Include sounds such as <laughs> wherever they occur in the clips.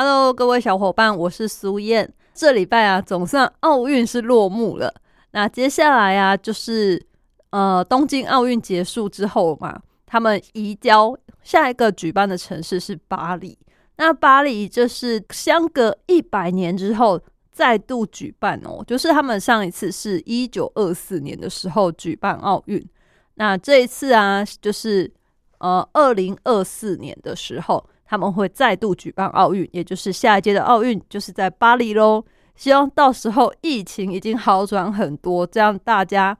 ？Hello，各位小伙伴，我是苏燕。这礼拜啊，总算奥运是落幕了。那接下来啊，就是呃，东京奥运结束之后嘛，他们移交下一个举办的城市是巴黎。那巴黎就是相隔一百年之后再度举办哦，就是他们上一次是一九二四年的时候举办奥运。那这一次啊，就是呃，二零二四年的时候。他们会再度举办奥运，也就是下一届的奥运就是在巴黎喽。希望到时候疫情已经好转很多，这样大家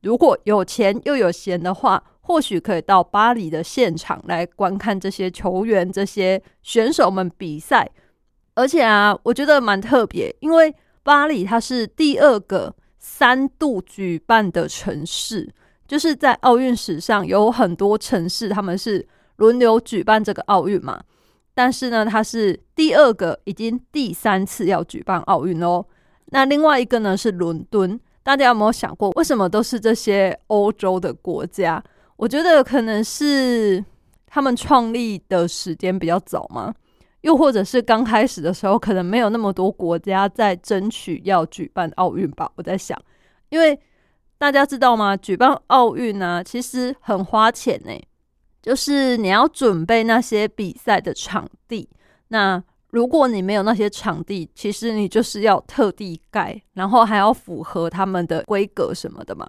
如果有钱又有闲的话，或许可以到巴黎的现场来观看这些球员、这些选手们比赛。而且啊，我觉得蛮特别，因为巴黎它是第二个三度举办的城市，就是在奥运史上有很多城市他们是轮流举办这个奥运嘛。但是呢，它是第二个，已经第三次要举办奥运喽。那另外一个呢是伦敦，大家有没有想过，为什么都是这些欧洲的国家？我觉得可能是他们创立的时间比较早吗？又或者是刚开始的时候，可能没有那么多国家在争取要举办奥运吧？我在想，因为大家知道吗？举办奥运呢，其实很花钱呢。就是你要准备那些比赛的场地，那如果你没有那些场地，其实你就是要特地盖，然后还要符合他们的规格什么的嘛。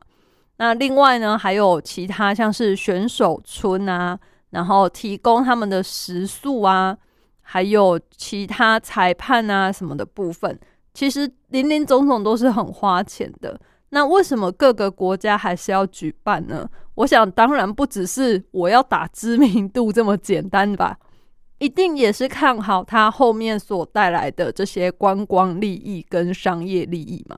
那另外呢，还有其他像是选手村啊，然后提供他们的食宿啊，还有其他裁判啊什么的部分，其实林林总总都是很花钱的。那为什么各个国家还是要举办呢？我想，当然不只是我要打知名度这么简单吧，一定也是看好它后面所带来的这些观光利益跟商业利益嘛。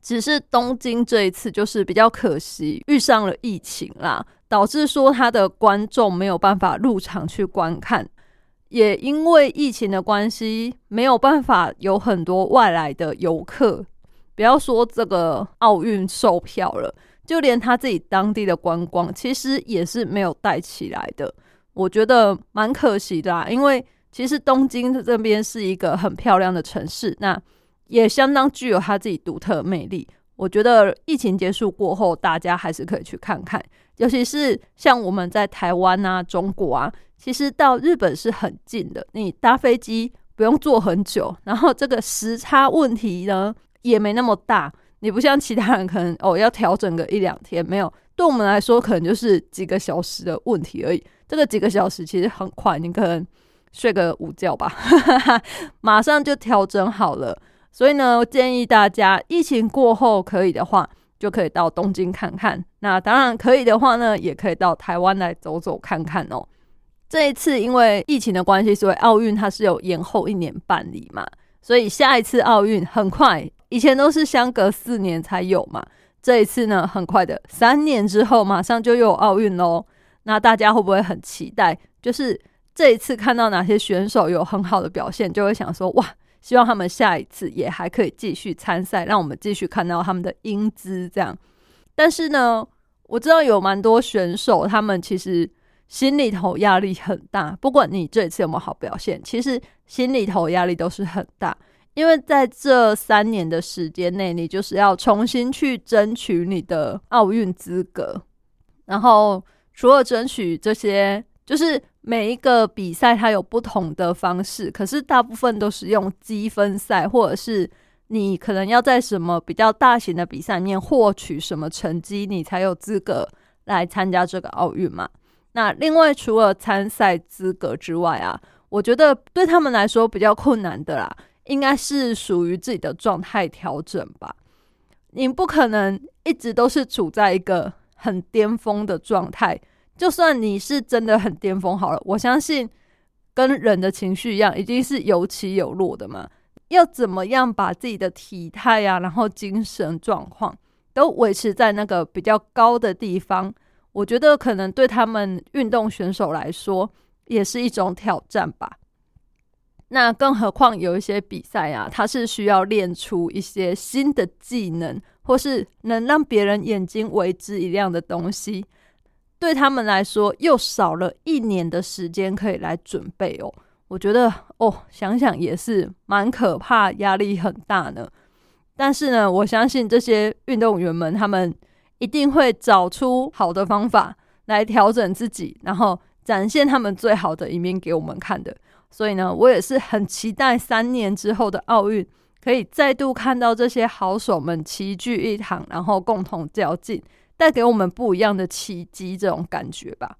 只是东京这一次就是比较可惜，遇上了疫情啦，导致说它的观众没有办法入场去观看，也因为疫情的关系，没有办法有很多外来的游客。不要说这个奥运售票了，就连他自己当地的观光，其实也是没有带起来的。我觉得蛮可惜的，因为其实东京这边是一个很漂亮的城市，那也相当具有它自己独特的魅力。我觉得疫情结束过后，大家还是可以去看看，尤其是像我们在台湾啊、中国啊，其实到日本是很近的，你搭飞机不用坐很久，然后这个时差问题呢？也没那么大，你不像其他人可能哦要调整个一两天，没有，对我们来说可能就是几个小时的问题而已。这个几个小时其实很快，你可能睡个午觉吧，<laughs> 马上就调整好了。所以呢，建议大家疫情过后可以的话，就可以到东京看看。那当然可以的话呢，也可以到台湾来走走看看哦。这一次因为疫情的关系，所以奥运它是有延后一年办理嘛，所以下一次奥运很快。以前都是相隔四年才有嘛，这一次呢，很快的，三年之后马上就有奥运喽。那大家会不会很期待？就是这一次看到哪些选手有很好的表现，就会想说哇，希望他们下一次也还可以继续参赛，让我们继续看到他们的英姿。这样，但是呢，我知道有蛮多选手，他们其实心里头压力很大。不管你这一次有没有好表现，其实心里头压力都是很大。因为在这三年的时间内，你就是要重新去争取你的奥运资格。然后，除了争取这些，就是每一个比赛它有不同的方式，可是大部分都是用积分赛，或者是你可能要在什么比较大型的比赛里面获取什么成绩，你才有资格来参加这个奥运嘛。那另外，除了参赛资格之外啊，我觉得对他们来说比较困难的啦。应该是属于自己的状态调整吧。你不可能一直都是处在一个很巅峰的状态。就算你是真的很巅峰好了，我相信跟人的情绪一样，一定是有起有落的嘛。要怎么样把自己的体态啊，然后精神状况都维持在那个比较高的地方，我觉得可能对他们运动选手来说也是一种挑战吧。那更何况有一些比赛啊，它是需要练出一些新的技能，或是能让别人眼睛为之一亮的东西，对他们来说又少了一年的时间可以来准备哦。我觉得哦，想想也是蛮可怕，压力很大呢。但是呢，我相信这些运动员们，他们一定会找出好的方法来调整自己，然后展现他们最好的一面给我们看的。所以呢，我也是很期待三年之后的奥运，可以再度看到这些好手们齐聚一堂，然后共同较劲，带给我们不一样的奇迹这种感觉吧。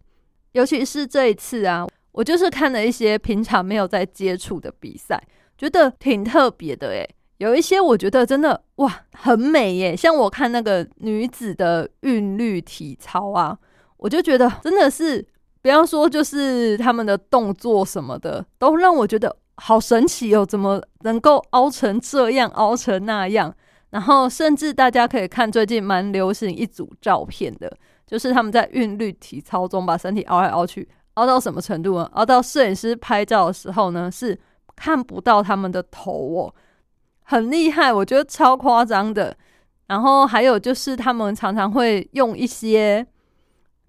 尤其是这一次啊。我就是看了一些平常没有在接触的比赛，觉得挺特别的诶，有一些我觉得真的哇很美耶，像我看那个女子的韵律体操啊，我就觉得真的是，不要说就是他们的动作什么的，都让我觉得好神奇哦，怎么能够凹成这样，凹成那样？然后甚至大家可以看最近蛮流行一组照片的，就是他们在韵律体操中把身体凹来凹去。凹到什么程度呢？凹到摄影师拍照的时候呢，是看不到他们的头哦，很厉害，我觉得超夸张的。然后还有就是，他们常常会用一些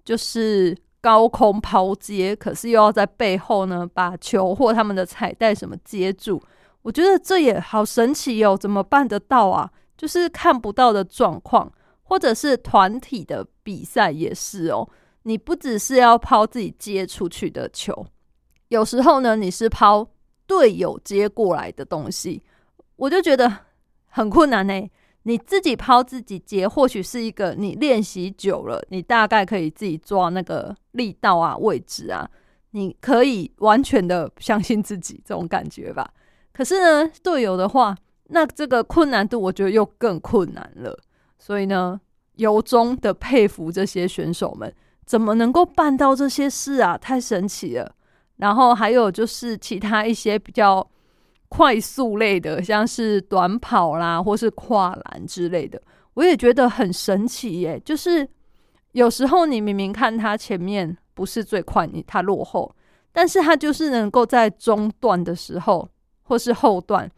就是高空抛接，可是又要在背后呢把球或他们的彩带什么接住。我觉得这也好神奇哦，怎么办得到啊？就是看不到的状况，或者是团体的比赛也是哦。你不只是要抛自己接出去的球，有时候呢，你是抛队友接过来的东西，我就觉得很困难呢。你自己抛自己接，或许是一个你练习久了，你大概可以自己抓那个力道啊、位置啊，你可以完全的相信自己这种感觉吧。<laughs> 可是呢，队友的话，那这个困难度我觉得又更困难了。所以呢，由衷的佩服这些选手们。怎么能够办到这些事啊？太神奇了！然后还有就是其他一些比较快速类的，像是短跑啦，或是跨栏之类的，我也觉得很神奇耶。就是有时候你明明看他前面不是最快，你他落后，但是他就是能够在中段的时候或是后段，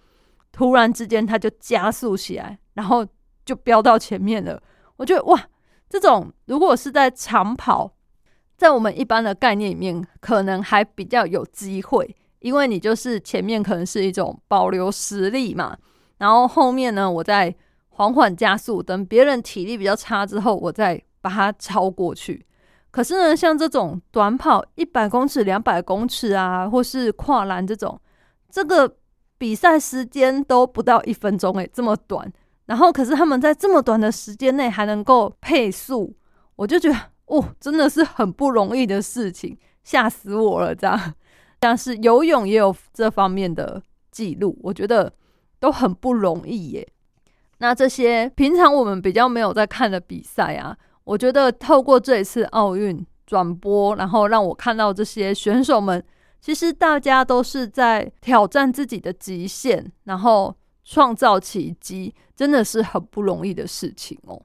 突然之间他就加速起来，然后就飙到前面了。我觉得哇！这种如果是在长跑，在我们一般的概念里面，可能还比较有机会，因为你就是前面可能是一种保留实力嘛，然后后面呢，我再缓缓加速，等别人体力比较差之后，我再把它超过去。可是呢，像这种短跑一百公尺、两百公尺啊，或是跨栏这种，这个比赛时间都不到一分钟，诶，这么短。然后，可是他们在这么短的时间内还能够配速，我就觉得哦，真的是很不容易的事情，吓死我了！这样，像是游泳也有这方面的记录，我觉得都很不容易耶。那这些平常我们比较没有在看的比赛啊，我觉得透过这一次奥运转播，然后让我看到这些选手们，其实大家都是在挑战自己的极限，然后。创造奇迹真的是很不容易的事情哦。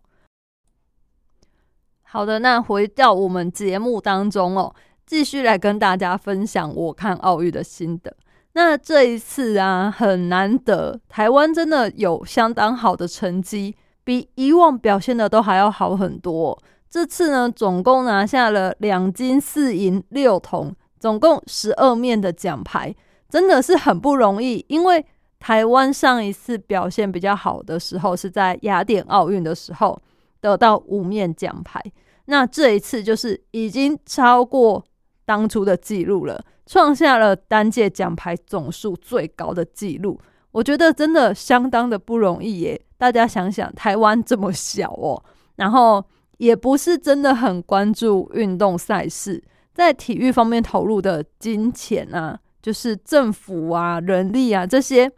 好的，那回到我们节目当中哦，继续来跟大家分享我看奥运的心得。那这一次啊，很难得，台湾真的有相当好的成绩，比以往表现的都还要好很多。这次呢，总共拿下了两金四银六铜，总共十二面的奖牌，真的是很不容易，因为。台湾上一次表现比较好的时候是在雅典奥运的时候得到五面奖牌，那这一次就是已经超过当初的记录了，创下了单届奖牌总数最高的记录。我觉得真的相当的不容易耶！大家想想，台湾这么小哦，然后也不是真的很关注运动赛事，在体育方面投入的金钱啊，就是政府啊、人力啊这些。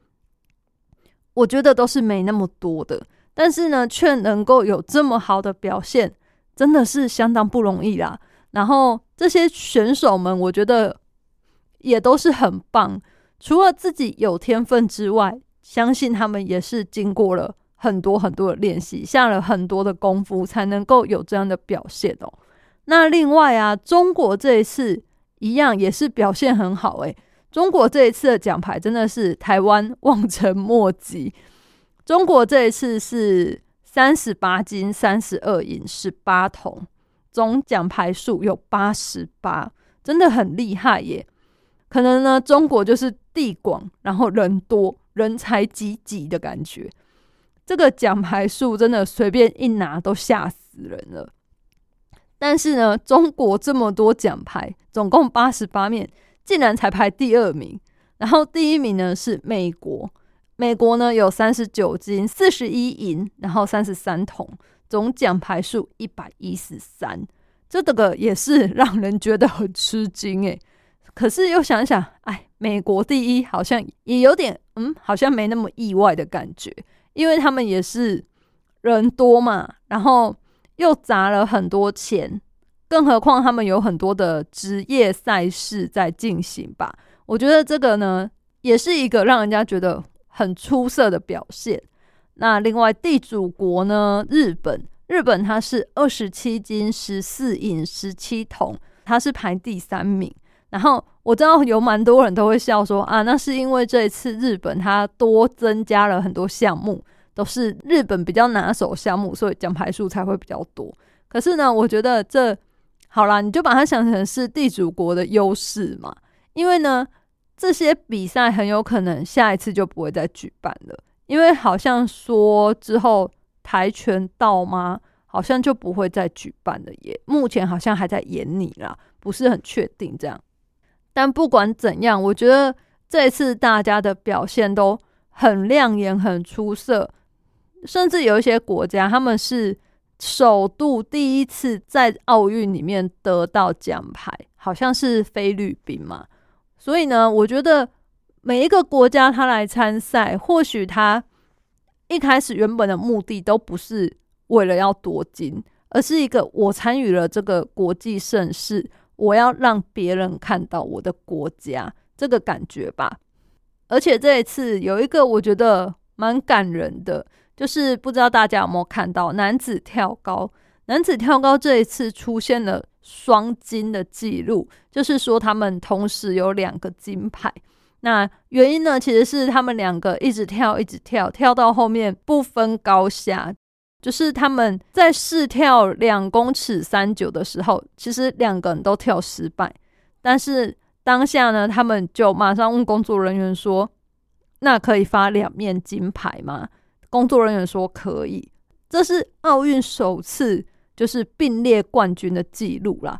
我觉得都是没那么多的，但是呢，却能够有这么好的表现，真的是相当不容易啦。然后这些选手们，我觉得也都是很棒。除了自己有天分之外，相信他们也是经过了很多很多的练习，下了很多的功夫，才能够有这样的表现哦。那另外啊，中国这一次一样也是表现很好诶、中国这一次的奖牌真的是台湾望尘莫及。中国这一次是三十八金、三十二银、十八铜，总奖牌数有八十八，真的很厉害耶。可能呢，中国就是地广，然后人多，人才济济的感觉。这个奖牌数真的随便一拿都吓死人了。但是呢，中国这么多奖牌，总共八十八面，竟然才排第二名。然后第一名呢是美国，美国呢有三十九金、四十一银，然后三十三铜，总奖牌数一百一十三。这个也是 <laughs> 让人觉得很吃惊诶。可是又想想，哎，美国第一好像也有点，嗯，好像没那么意外的感觉，因为他们也是人多嘛，然后又砸了很多钱，更何况他们有很多的职业赛事在进行吧。我觉得这个呢，也是一个让人家觉得很出色的表现。那另外地主国呢，日本，日本它是二十七金、十四银、十七铜，它是排第三名。然后我知道有蛮多人都会笑说啊，那是因为这一次日本它多增加了很多项目，都是日本比较拿手项目，所以奖牌数才会比较多。可是呢，我觉得这好啦，你就把它想成是地主国的优势嘛，因为呢，这些比赛很有可能下一次就不会再举办了，因为好像说之后跆拳道吗，好像就不会再举办了耶。目前好像还在演你啦，不是很确定这样。但不管怎样，我觉得这次大家的表现都很亮眼、很出色，甚至有一些国家他们是首度第一次在奥运里面得到奖牌，好像是菲律宾嘛。所以呢，我觉得每一个国家他来参赛，或许他一开始原本的目的都不是为了要夺金，而是一个我参与了这个国际盛事。我要让别人看到我的国家这个感觉吧，而且这一次有一个我觉得蛮感人的，就是不知道大家有没有看到男子跳高，男子跳高这一次出现了双金的记录，就是说他们同时有两个金牌。那原因呢，其实是他们两个一直跳，一直跳，跳到后面不分高下。就是他们在试跳两公尺三九的时候，其实两个人都跳失败。但是当下呢，他们就马上问工作人员说：“那可以发两面金牌吗？”工作人员说：“可以。”这是奥运首次就是并列冠军的记录啦。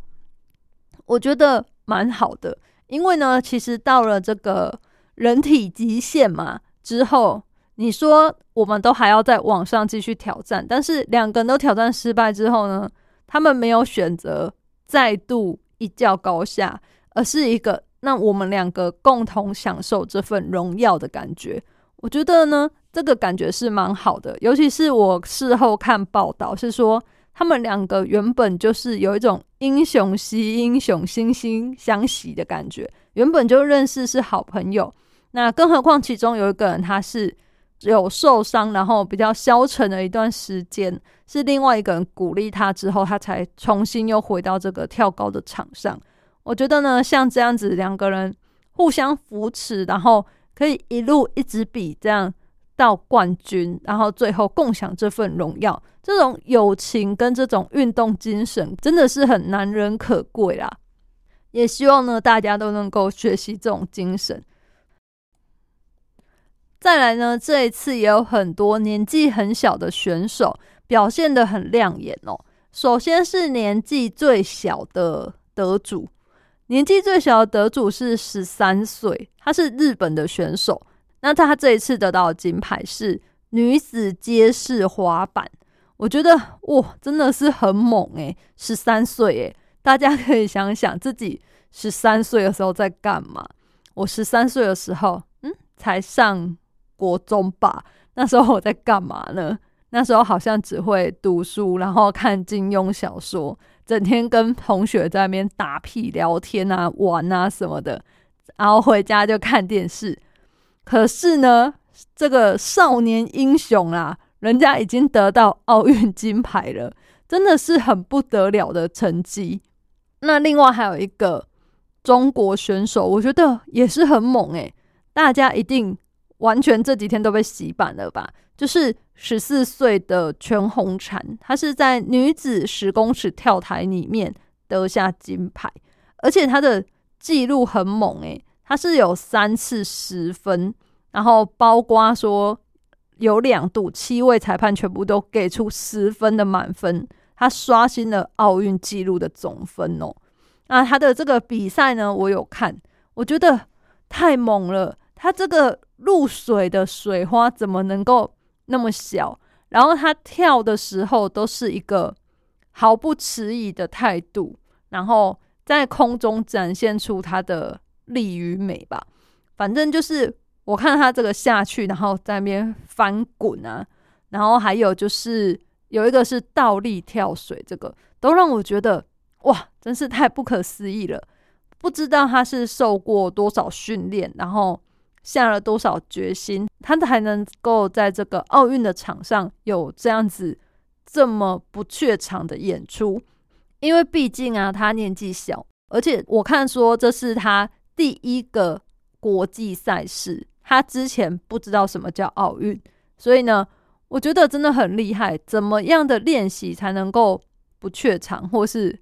我觉得蛮好的，因为呢，其实到了这个人体极限嘛之后。你说我们都还要在网上继续挑战，但是两个人都挑战失败之后呢，他们没有选择再度一较高下，而是一个那我们两个共同享受这份荣耀的感觉。我觉得呢，这个感觉是蛮好的，尤其是我事后看报道是说，他们两个原本就是有一种英雄惜英雄，惺惺相惜的感觉，原本就认识是好朋友。那更何况其中有一个人他是。有受伤，然后比较消沉的一段时间，是另外一个人鼓励他之后，他才重新又回到这个跳高的场上。我觉得呢，像这样子两个人互相扶持，然后可以一路一直比，这样到冠军，然后最后共享这份荣耀，这种友情跟这种运动精神，真的是很难人可贵啦。也希望呢，大家都能够学习这种精神。再来呢，这一次也有很多年纪很小的选手表现的很亮眼哦。首先是年纪最小的得主，年纪最小的得主是十三岁，他是日本的选手。那他这一次得到的金牌是女子街式滑板，我觉得哇，真的是很猛诶，十三岁诶，大家可以想想自己十三岁的时候在干嘛。我十三岁的时候，嗯，才上。国中吧，那时候我在干嘛呢？那时候好像只会读书，然后看金庸小说，整天跟同学在那边打屁聊天啊、玩啊什么的，然后回家就看电视。可是呢，这个少年英雄啦，人家已经得到奥运金牌了，真的是很不得了的成绩。那另外还有一个中国选手，我觉得也是很猛诶、大家一定完全这几天都被洗版了吧？就是十四岁的全红婵，她是在女子十公尺跳台里面得下金牌，而且她的记录很猛诶、他是有三次十分，然后包括说有两度七位裁判全部都给出十分的满分，他刷新了奥运纪录的总分哦。那他的这个比赛呢，我有看，我觉得太猛了。他这个入水的水花怎么能够那么小？然后他跳的时候都是一个毫不迟疑的态度，然后在空中展现出他的力与美吧。反正就是我看他这个下去，然后在那边翻滚啊，然后还有就是有一个是倒立跳水，这个都让我觉得哇，真是太不可思议了。不知道他是受过多少训练，然后下了多少决心，他才能够在这个奥运的场上有这样子这么不怯场的演出。因为毕竟啊，他年纪小，而且我看说这是他第一个国际赛事，他之前不知道什么叫奥运，所以呢，我觉得真的很厉害。怎么样的练习才能够不怯场，或是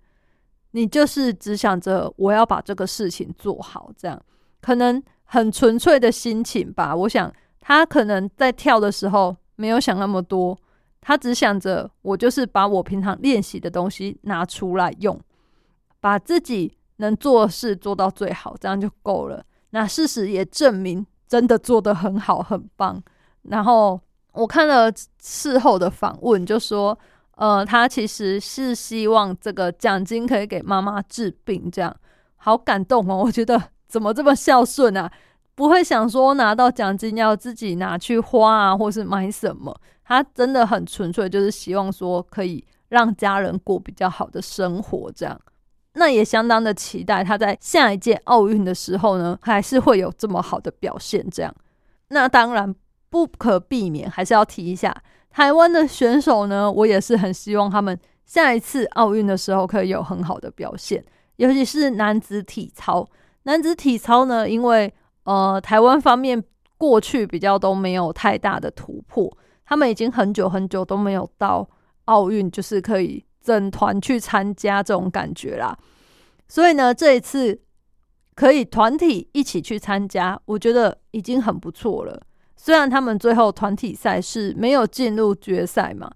你就是只想着我要把这个事情做好，这样可能很纯粹的心情吧。我想他可能在跳的时候没有想那么多，他只想着我就是把我平常练习的东西拿出来用，把自己能做事做到最好，这样就够了。那事实也证明，真的做得很好，很棒。然后我看了事后的访问，就说。呃，他其实是希望这个奖金可以给妈妈治病，这样好感动哦！我觉得怎么这么孝顺啊？不会想说拿到奖金要自己拿去花啊，或是买什么？他真的很纯粹，就是希望说可以让家人过比较好的生活，这样。那也相当的期待他在下一届奥运的时候呢，还是会有这么好的表现，这样。那当然不可避免，还是要提一下。台湾的选手呢，我也是很希望他们下一次奥运的时候可以有很好的表现，尤其是男子体操。男子体操呢，因为呃台湾方面过去比较都没有太大的突破，他们已经很久很久都没有到奥运，就是可以整团去参加这种感觉啦。所以呢，这一次可以团体一起去参加，我觉得已经很不错了。虽然他们最后团体赛是没有进入决赛嘛，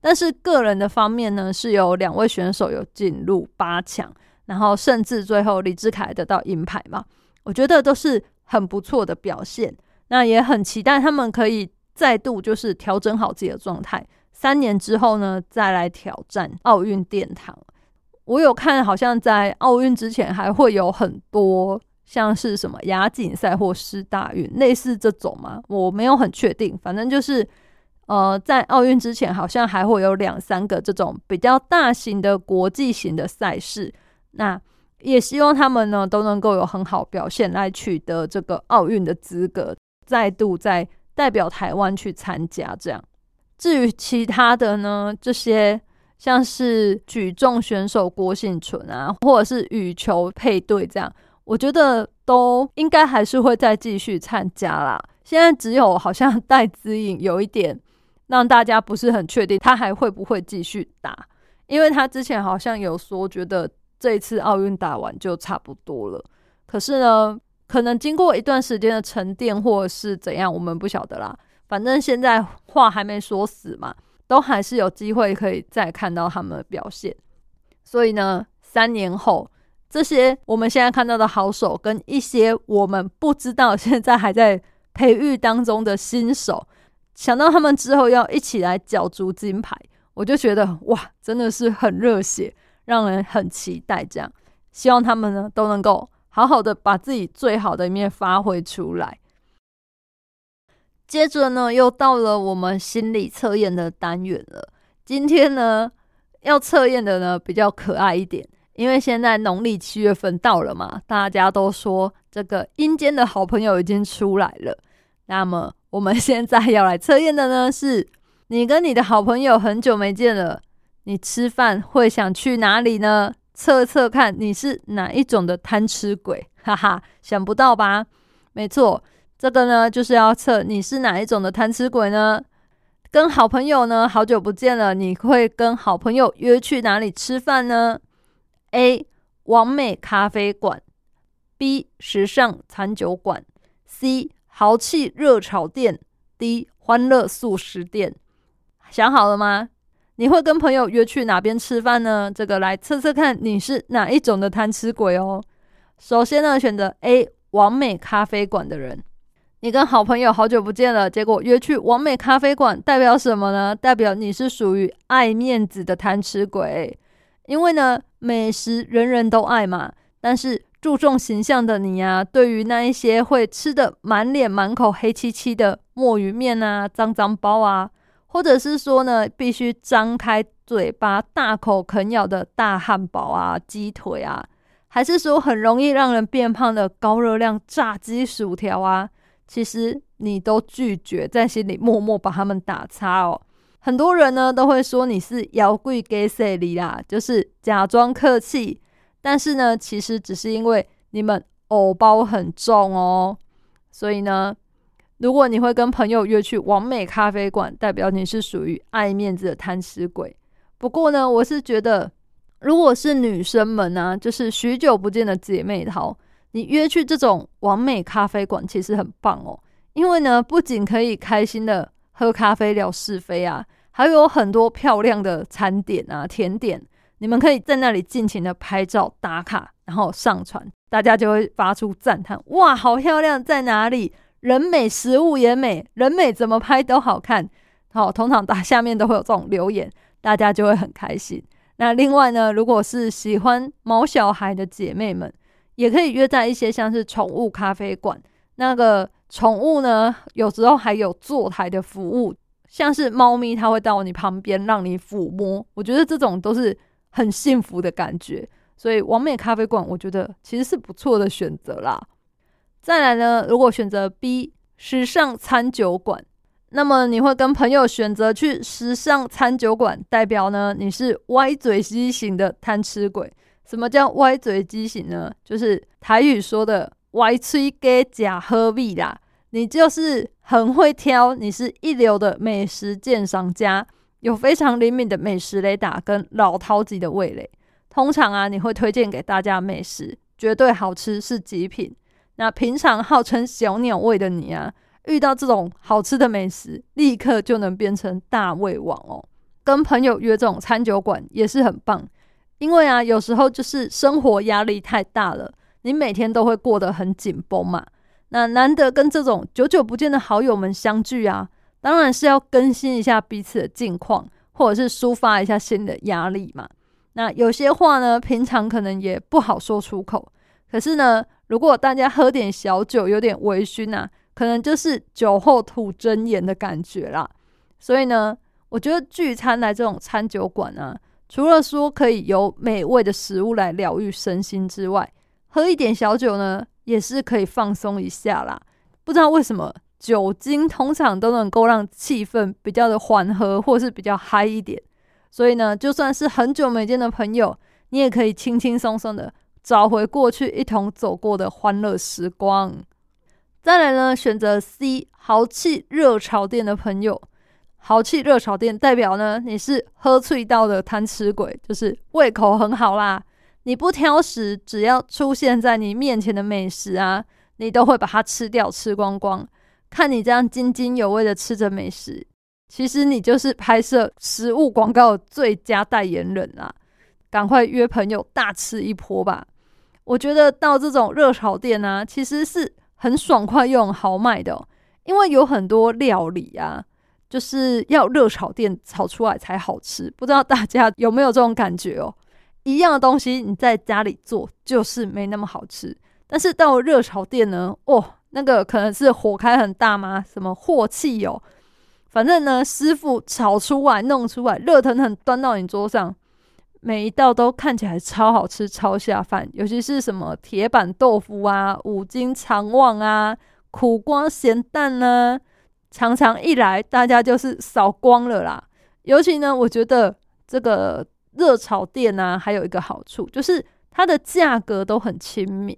但是个人的方面呢，是有两位选手有进入八强，然后甚至最后李志凯得到银牌嘛，我觉得都是很不错的表现。那也很期待他们可以再度就是调整好自己的状态，三年之后呢再来挑战奥运殿堂。我有看，好像在奥运之前还会有很多。像是什么亚锦赛或师大运，类似这种吗？我没有很确定。反正就是，呃，在奥运之前，好像还会有两三个这种比较大型的国际型的赛事。那也希望他们呢都能够有很好表现，来取得这个奥运的资格，再度在代表台湾去参加。这样，至于其他的呢，这些像是举重选手郭幸存啊，或者是羽球配对这样。我觉得都应该还是会再继续参加啦。现在只有好像戴资颖有一点让大家不是很确定，他还会不会继续打？因为他之前好像有说，觉得这一次奥运打完就差不多了。可是呢，可能经过一段时间的沉淀，或者是怎样，我们不晓得啦。反正现在话还没说死嘛，都还是有机会可以再看到他们的表现。所以呢，三年后。这些我们现在看到的好手，跟一些我们不知道现在还在培育当中的新手，想到他们之后要一起来角逐金牌，我就觉得哇，真的是很热血，让人很期待。这样，希望他们呢都能够好好的把自己最好的一面发挥出来。接着呢，又到了我们心理测验的单元了。今天呢，要测验的呢比较可爱一点。因为现在农历七月份到了嘛，大家都说这个阴间的好朋友已经出来了。那么我们现在要来测验的呢，是你跟你的好朋友很久没见了，你吃饭会想去哪里呢？测测看你是哪一种的贪吃鬼，哈哈，想不到吧？没错，这个呢就是要测你是哪一种的贪吃鬼呢？跟好朋友呢好久不见了，你会跟好朋友约去哪里吃饭呢？A. 完美咖啡馆，B. 时尚餐酒馆，C. 豪气热炒店，D. 欢乐素食店。想好了吗？你会跟朋友约去哪边吃饭呢？这个来测测看你是哪一种的贪吃鬼哦。首先呢，选择 A 完美咖啡馆的人，你跟好朋友好久不见了，结果约去完美咖啡馆，代表什么呢？代表你是属于爱面子的贪吃鬼。因为呢，美食人人都爱嘛，但是注重形象的你呀，对于那一些会吃的满脸满口黑漆漆的墨鱼面啊、脏脏包啊。或者是说呢，必须张开嘴巴大口啃咬的大汉堡啊、鸡腿啊，还是说很容易让人变胖的高热量炸鸡薯条啊？其实你都拒绝，在心里默默把他们打叉哦。很多人呢都会说你是摇贵给谁里啦，就是假装客气，但是呢，其实只是因为你们藕包很重哦，所以呢。如果你会跟朋友约去完美咖啡馆，代表你是属于爱面子的贪吃鬼。不过呢，我是觉得，如果是女生们呢，就是许久不见的姐妹淘，你约去这种完美咖啡馆，其实很棒哦。因为呢，不仅可以开心的喝咖啡聊是非啊，还有很多漂亮的餐点啊、甜点，你们可以在那里尽情的拍照打卡，然后上传，大家就会发出赞叹：哇，好漂亮，在哪里？人美食物也美，人美怎么拍都好看。好，通常打下面都会有这种留言，大家就会很开心。那另外呢，如果是喜欢毛小孩的姐妹们，也可以约在一些像是宠物咖啡馆。那个宠物呢，有时候还有坐台的服务，像是猫咪，它会到你旁边让你抚摸。我觉得这种都是很幸福的感觉。所以，完美咖啡馆，我觉得其实是不错的选择啦。再来呢，如果选择 B 时尚餐酒馆，那么你会跟朋友选择去时尚餐酒馆，代表呢你是歪嘴畸形的贪吃鬼。什么叫歪嘴畸形呢？就是台语说的歪吹给假喝味啦。你就是很会挑，你是一流的美食鉴赏家，有非常灵敏的美食雷达跟老饕级的味蕾。通常啊，你会推荐给大家美食，绝对好吃是极品。那平常号称小鸟胃的你啊，遇到这种好吃的美食，立刻就能变成大胃王哦。跟朋友约这种餐酒馆也是很棒，因为啊，有时候就是生活压力太大了，你每天都会过得很紧绷嘛。那难得跟这种久久不见的好友们相聚啊，当然是要更新一下彼此的近况，或者是抒发一下新的压力嘛。那有些话呢，平常可能也不好说出口，可是呢。如果大家喝点小酒，有点微醺啊，可能就是酒后吐真言的感觉啦。所以呢，我觉得聚餐来这种餐酒馆啊，除了说可以有美味的食物来疗愈身心之外，喝一点小酒呢，也是可以放松一下啦。不知道为什么，酒精通常都能够让气氛比较的缓和，或是比较嗨一点。所以呢，就算是很久没见的朋友，你也可以轻轻松松的。找回过去一同走过的欢乐时光。再来呢，选择 C 豪气热潮店的朋友，豪气热炒店代表呢，你是喝醉到的贪吃鬼，就是胃口很好啦。你不挑食，只要出现在你面前的美食啊，你都会把它吃掉，吃光光。看你这样津津有味的吃着美食，其实你就是拍摄食物广告的最佳代言人啊！赶快约朋友大吃一波吧！我觉得到这种热炒店呢，其实是很爽快又很豪迈的，因为有很多料理啊，就是要热炒店炒出来才好吃。不知道大家有没有这种感觉哦？一样的东西你在家里做就是没那么好吃，但是到热炒店呢，哦，那个可能是火开很大吗？什么火气哦？反正呢，师傅炒出来、弄出来，热腾腾端到你桌上。每一道都看起来超好吃、超下饭，尤其是什么铁板豆腐啊、五斤肠旺啊、苦瓜咸蛋啊，常常一来大家就是扫光了啦。尤其呢，我觉得这个热炒店呢、还有一个好处就是它的价格都很亲民。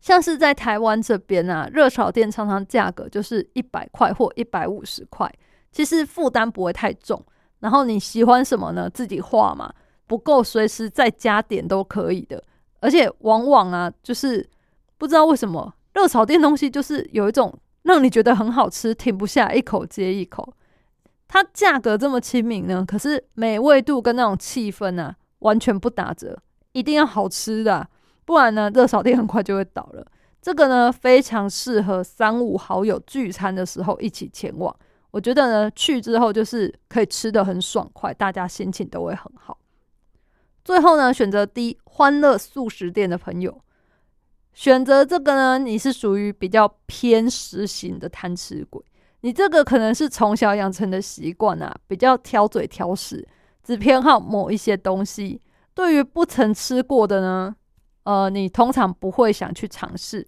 像是在台湾这边啊，热炒店常常价格就是一百块或一百五十块，其实负担不会太重。然后你喜欢什么呢？自己画嘛，不够随时再加点都可以的。而且往往啊，就是不知道为什么热炒店东西就是有一种让你觉得很好吃，停不下，一口接一口。它价格这么亲民呢，可是美味度跟那种气氛啊，完全不打折。一定要好吃的、不然呢，热炒店很快就会倒了。这个呢，非常适合三五好友聚餐的时候一起前往。我觉得呢，去之后就是可以吃的很爽快，大家心情都会很好。最后呢，选择 D 欢乐素食店的朋友，选择这个呢，你是属于比较偏食型的贪吃鬼。你这个可能是从小养成的习惯啊，比较挑嘴挑食，只偏好某一些东西。对于不曾吃过的呢，呃，你通常不会想去尝试。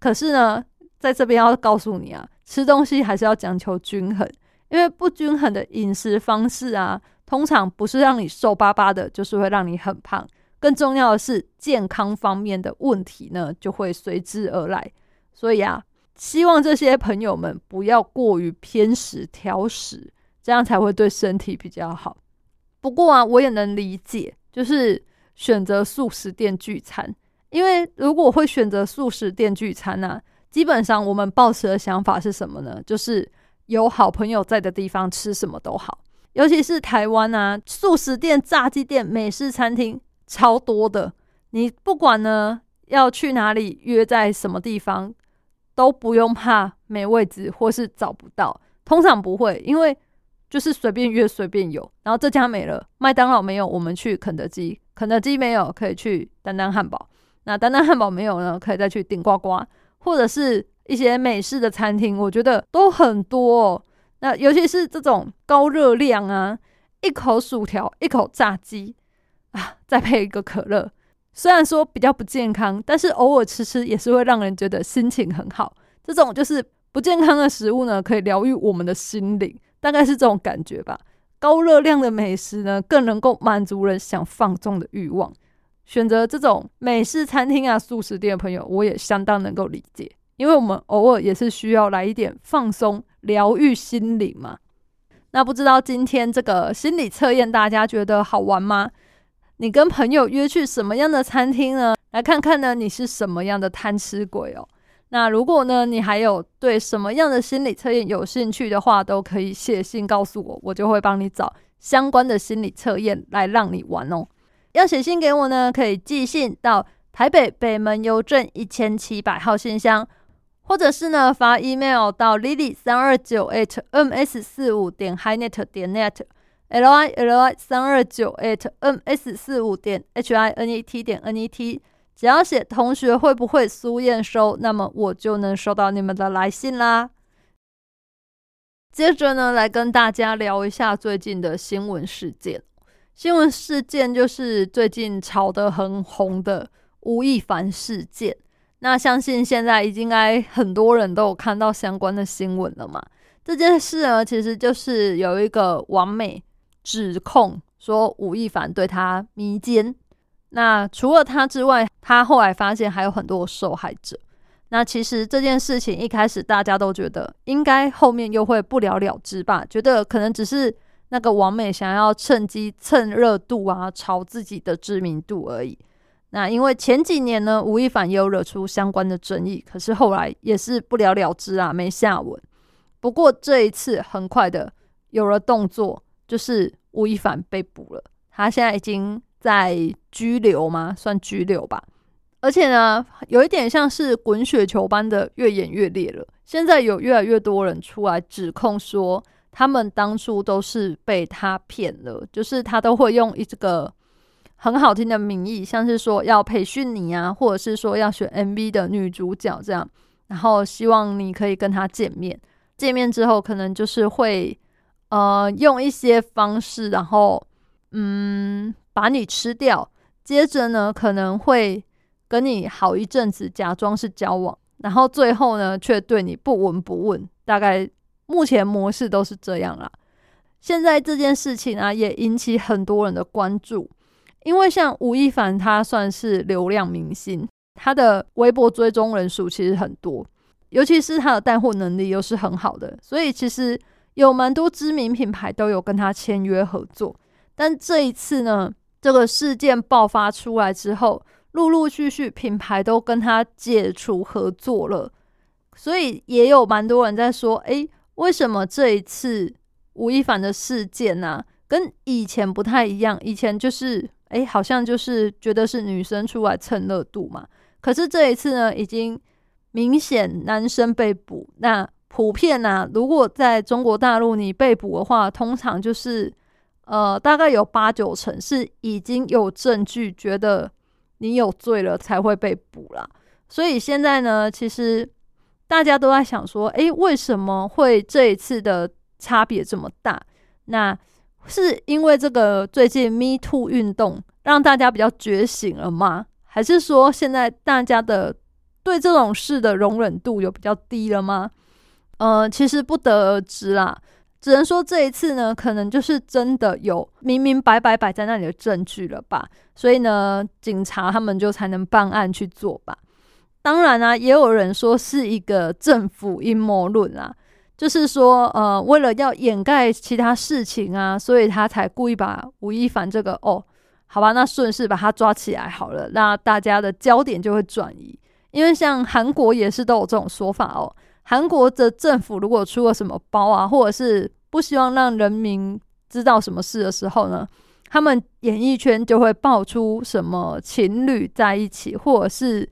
可是呢，在这边要告诉你啊，吃东西还是要讲求均衡，因为不均衡的饮食方式啊，通常不是让你瘦巴巴的，就是会让你很胖。更重要的是，健康方面的问题呢，就会随之而来。所以啊，希望这些朋友们不要过于偏食挑食，这样才会对身体比较好。不过啊，我也能理解，就是选择素食店聚餐，因为如果会选择素食店聚餐呢、啊，基本上我们抱持的想法是什么呢？就是有好朋友在的地方吃什么都好。尤其是台湾啊，素食店、炸鸡店、美式餐厅超多的，你不管呢要去哪里，约在什么地方，都不用怕没位置或是找不到。通常不会，因为就是随便约随便有。然后这家没了，麦当劳没有，我们去肯德基；肯德基没有，可以去丹丹汉堡。那丹丹汉堡没有呢，可以再去顶呱呱，或者是一些美式的餐厅，我觉得都很多、哦。那尤其是这种高热量啊，一口薯条，一口炸鸡啊，再配一个可乐，虽然说比较不健康，但是偶尔吃吃也是会让人觉得心情很好。这种就是不健康的食物呢，可以疗愈我们的心灵，大概是这种感觉吧。高热量的美食呢，更能够满足人想放纵的欲望。选择这种美式餐厅啊、素食店的朋友，我也相当能够理解，因为我们偶尔也是需要来一点放松、疗愈心灵嘛。那不知道今天这个心理测验，大家觉得好玩吗？你跟朋友约去什么样的餐厅呢？来看看呢，你是什么样的贪吃鬼哦。那如果呢，你还有对什么样的心理测验有兴趣的话，都可以写信告诉我，我就会帮你找相关的心理测验来让你玩哦。要写信给我呢，可以寄信到台北北门邮政一千七百号信箱，或者是呢发 email 到 lily 三二九 at ms 四五点 hinet 点 net l i l i 三二九 at ms 四五点 h i n e t 点 n e t。只要写同学会不会苏验收，那么我就能收到你们的来信啦。接着呢，来跟大家聊一下最近的新闻事件。新闻事件就是最近炒得很红的吴亦凡事件。那相信现在应该很多人都有看到相关的新闻了嘛？这件事呢，其实就是有一个完美指控说吴亦凡对他迷奸。那除了他之外，他后来发现还有很多受害者。那其实这件事情一开始大家都觉得应该后面又会不了了之吧，觉得可能只是那个王美想要趁机蹭热度啊，炒自己的知名度而已。那因为前几年呢，吴亦凡也有惹出相关的争议，可是后来也是不了了之啊，没下文。不过这一次很快的有了动作，就是吴亦凡被捕了，他现在已经在拘留吗？算拘留吧。而且呢，有一点像是滚雪球般的越演越烈了。现在有越来越多人出来指控说，他们当初都是被他骗了，就是他都会用一这个很好听的名义，像是说要培训你啊，或者是说要选 MV 的女主角这样，然后希望你可以跟他见面。见面之后，可能就是会呃用一些方式，然后嗯把你吃掉，接着呢可能会。跟你好一阵子，假装是交往，然后最后呢，却对你不闻不问。大概目前模式都是这样啦。现在这件事情啊，也引起很多人的关注，因为像吴亦凡，他算是流量明星，他的微博追踪人数其实很多，尤其是他的带货能力又是很好的，所以其实有蛮多知名品牌都有跟他签约合作。但这一次呢，这个事件爆发出来之后，陆陆续续品牌都跟他解除合作了，所以也有蛮多人在说，诶，为什么这一次？吴亦凡的事件呐，跟以前不太一样。以前就是，哎，好像就是觉得是女生出来蹭热度嘛。可是这一次呢，已经明显男生被捕。那普遍呐，如果在中国大陆你被捕的话，通常就是，呃，大概有八九成是已经有证据，觉得你有罪了才会被捕啦。所以现在呢，其实大家都在想说，哎，为什么会这一次的？差别这么大，那是因为这个最近 Me Too 运动让大家比较觉醒了吗？还是说现在大家的对这种事的容忍度有比较低了吗？呃，其实不得而知啦，只能说这一次呢，可能就是真的有明明白白摆在那里的证据了吧，所以呢，警察他们就才能办案去做吧。当然啊，也有人说是一个政府阴谋论啊。就是说，呃，为了要掩盖其他事情啊，所以他才故意把吴亦凡这个哦，好吧，那顺势把他抓起来好了，那大家的焦点就会转移。因为像韩国也是都有这种说法哦，韩国的政府如果出了什么包啊，或者是不希望让人民知道什么事的时候呢，他们演艺圈就会爆出什么情侣在一起，或者是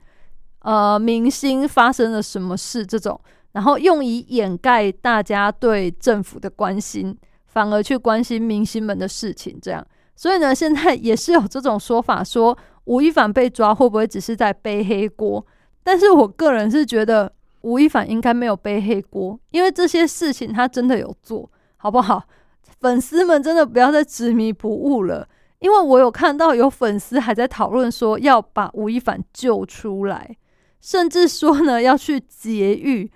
呃明星发生了什么事这种。然后用以掩盖大家对政府的关心，反而去关心明星们的事情，这样。所以呢，现在也是有这种说法，说吴亦凡被抓会不会只是在背黑锅？但是我个人是觉得吴亦凡应该没有背黑锅，因为这些事情他真的有做好不好？粉丝们真的不要再执迷不悟了，因为我有看到有粉丝还在讨论说要把吴亦凡救出来，甚至说呢要去劫狱。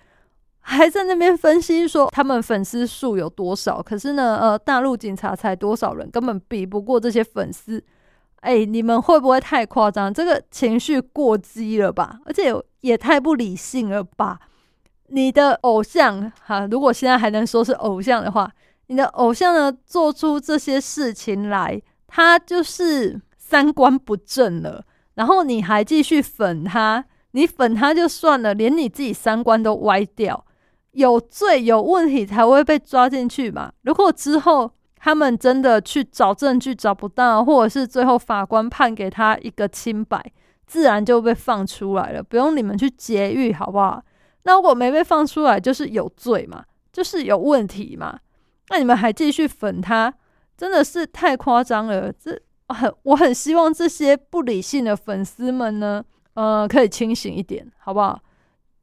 还在那边分析说他们粉丝数有多少，可是呢，呃，大陆警察才多少人，根本比不过这些粉丝。哎，你们会不会太夸张？这个情绪过激了吧？而且也太不理性了吧？你的偶像哈，如果现在还能说是偶像的话，你的偶像呢，做出这些事情来，他就是三观不正了。然后你还继续粉他，你粉他就算了，连你自己三观都歪掉。有罪有问题才会被抓进去嘛？如果之后他们真的去找证据找不到，或者是最后法官判给他一个清白，自然就被放出来了，不用你们去劫狱，好不好？那如果没被放出来，就是有罪嘛，就是有问题嘛？那你们还继续粉他，真的是太夸张了。这很，我很希望这些不理性的粉丝们呢，呃，可以清醒一点，好不好？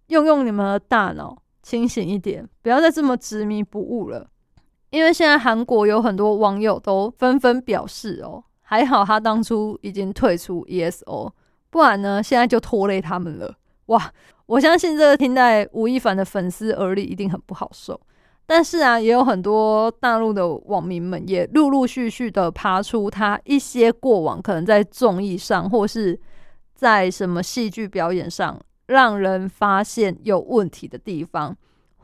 用用你们的大脑。清醒一点，不要再这么执迷不悟了。因为现在韩国有很多网友都纷纷表示哦，还好他当初已经退出 ESO，不然呢，现在就拖累他们了。哇，我相信这个听在吴亦凡的粉丝耳里一定很不好受。但是啊，也有很多大陆的网民们也陆陆续续的爬出他一些过往，可能在综艺上或是在什么戏剧表演上。让人发现有问题的地方，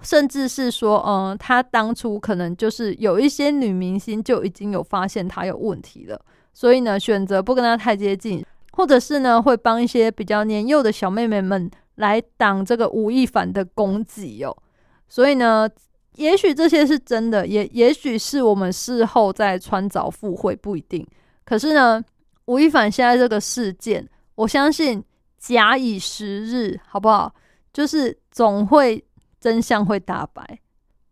甚至是说，嗯，他当初可能就是有一些女明星就已经有发现他有问题了，所以呢，选择不跟他太接近，或者是呢，会帮一些比较年幼的小妹妹们来挡这个吴亦凡的攻击哦。所以呢，也许这些是真的，也也许是我们事后再穿凿附会，不一定。可是呢，吴亦凡现在这个事件，我相信。假以时日，好不好？就是总会真相会大白，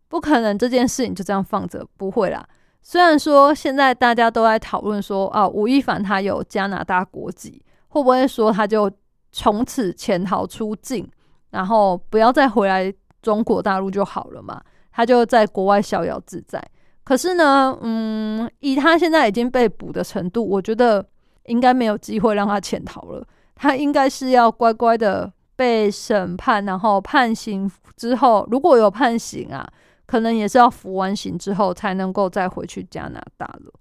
不可能这件事情就这样放着，不会啦。虽然说现在大家都在讨论说啊，吴亦凡他有加拿大国籍，会不会说他就从此潜逃出境，然后不要再回来中国大陆就好了嘛？他就在国外逍遥自在。可是呢，嗯，以他现在已经被捕的程度，我觉得应该没有机会让他潜逃了。他应该是要乖乖的被审判，然后判刑之后，如果有判刑啊，可能也是要服完刑之后才能够再回去加拿大了。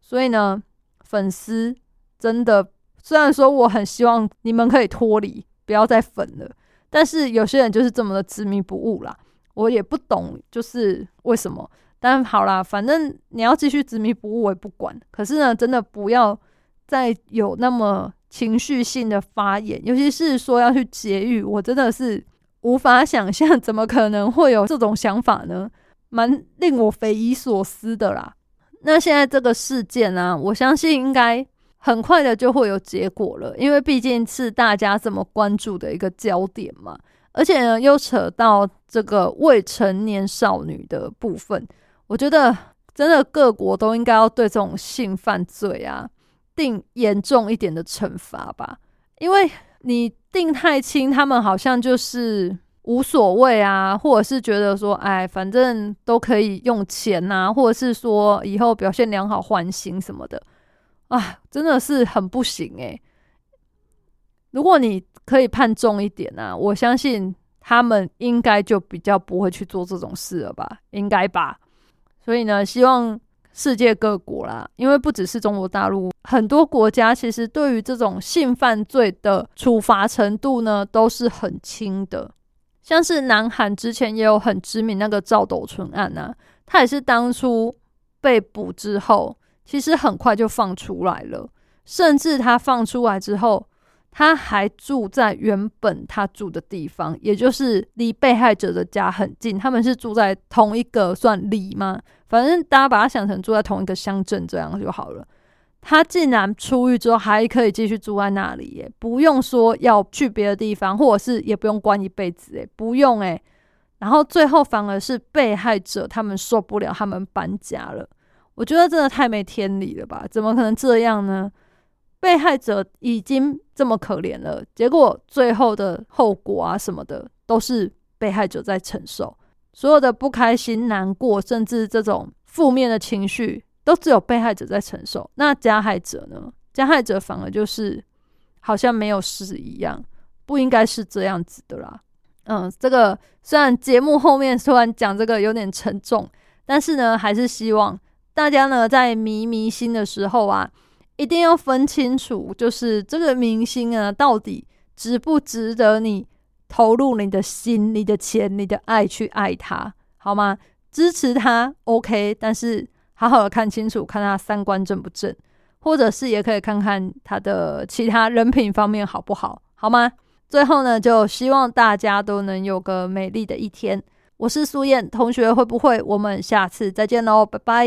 所以呢，粉丝真的虽然说我很希望你们可以脱离，不要再粉了，但是有些人就是这么的执迷不悟啦。我也不懂，就是为什么。但好啦，反正你要继续执迷不悟，我也不管。可是呢，真的不要再有那么情绪性的发言，尤其是说要去劫狱，我真的是无法想象，怎么可能会有这种想法呢？蛮令我匪夷所思的啦。那现在这个事件呢，我相信应该很快的就会有结果了，因为毕竟是大家这么关注的一个焦点嘛。而且呢，又扯到这个未成年少女的部分。我觉得真的各国都应该要对这种性犯罪啊定严重一点的惩罚吧，因为你定太轻，他们好像就是无所谓啊，或者是觉得说，哎，反正都可以用钱呐，或者是说以后表现良好缓刑什么的，啊，真的是很不行诶。如果你可以判重一点啊，我相信他们应该就比较不会去做这种事了吧，应该吧。所以呢，希望世界各国啦，因为不只是中国大陆，很多国家其实对于这种性犯罪的处罚程度呢，都是很轻的。像是南韩之前也有很知名那个赵斗淳案啊，他也是当初被捕之后，其实很快就放出来了，甚至他放出来之后。他还住在原本他住的地方，也就是离被害者的家很近。他们是住在同一个算里吗？反正大家把他想成住在同一个乡镇这样就好了。他竟然出狱之后还可以继续住在那里，耶，不用说要去别的地方，或者是也不用关一辈子，诶，不用诶。然后最后反而是被害者他们受不了，他们搬家了。我觉得真的太没天理了吧？怎么可能这样呢？被害者已经这么可怜了，结果最后的后果啊什么的，都是被害者在承受。所有的不开心、难过，甚至这种负面的情绪，都只有被害者在承受。那加害者呢？加害者反而就是好像没有事一样，不应该是这样子的啦。嗯，这个虽然节目后面虽然讲这个有点沉重，但是呢，还是希望大家呢在迷迷心的时候啊。一定要分清楚，就是这个明星啊，到底值不值得你投入你的心、你的钱、你的爱去爱他，好吗？支持他 OK，但是好好的看清楚，看他三观正不正，或者是也可以看看他的其他人品方面好不好，好吗？最后呢，就希望大家都能有个美丽的一天。我是苏燕同学，会不会？我们下次再见喽，拜拜。